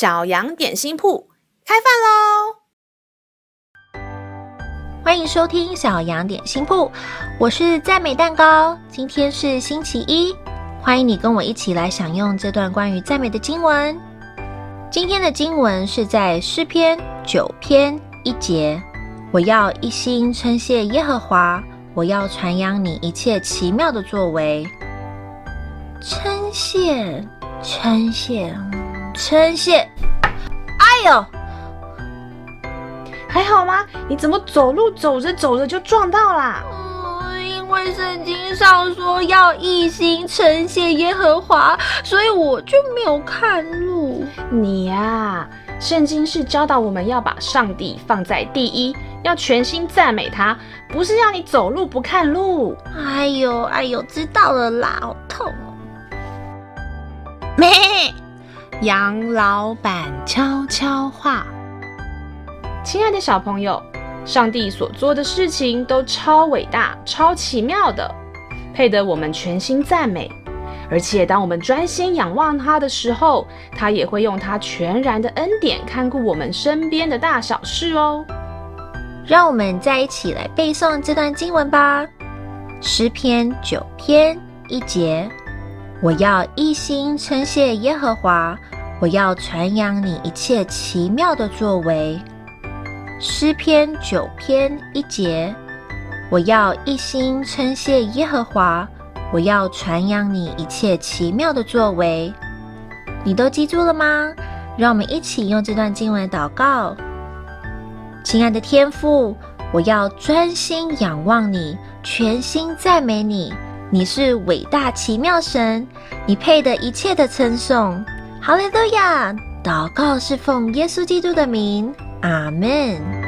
小羊点心铺开饭喽！欢迎收听小羊点心铺，我是赞美蛋糕。今天是星期一，欢迎你跟我一起来享用这段关于赞美的经文。今天的经文是在诗篇九篇一节，我要一心称谢耶和华，我要传扬你一切奇妙的作为。称谢，称谢，称谢！哎呦，还好吗？你怎么走路走着走着就撞到啦？嗯，因为圣经上说要一心称谢耶和华，所以我就没有看路。你呀、啊，圣经是教导我们要把上帝放在第一，要全心赞美他，不是要你走路不看路。哎呦，哎呦，知道了啦，好痛哦。咩，杨老板悄悄话。亲爱的小朋友，上帝所做的事情都超伟大、超奇妙的，配得我们全心赞美。而且，当我们专心仰望他的时候，他也会用他全然的恩典看顾我们身边的大小事哦。让我们再一起来背诵这段经文吧，《诗篇》九篇一节。我要一心称谢耶和华，我要传扬你一切奇妙的作为。诗篇九篇一节，我要一心称谢耶和华，我要传扬你一切奇妙的作为。你都记住了吗？让我们一起用这段经文祷告。亲爱的天父，我要专心仰望你，全心赞美你。你是伟大奇妙神，你配得一切的称颂。哈利路亚！祷告是奉耶稣基督的名，阿门。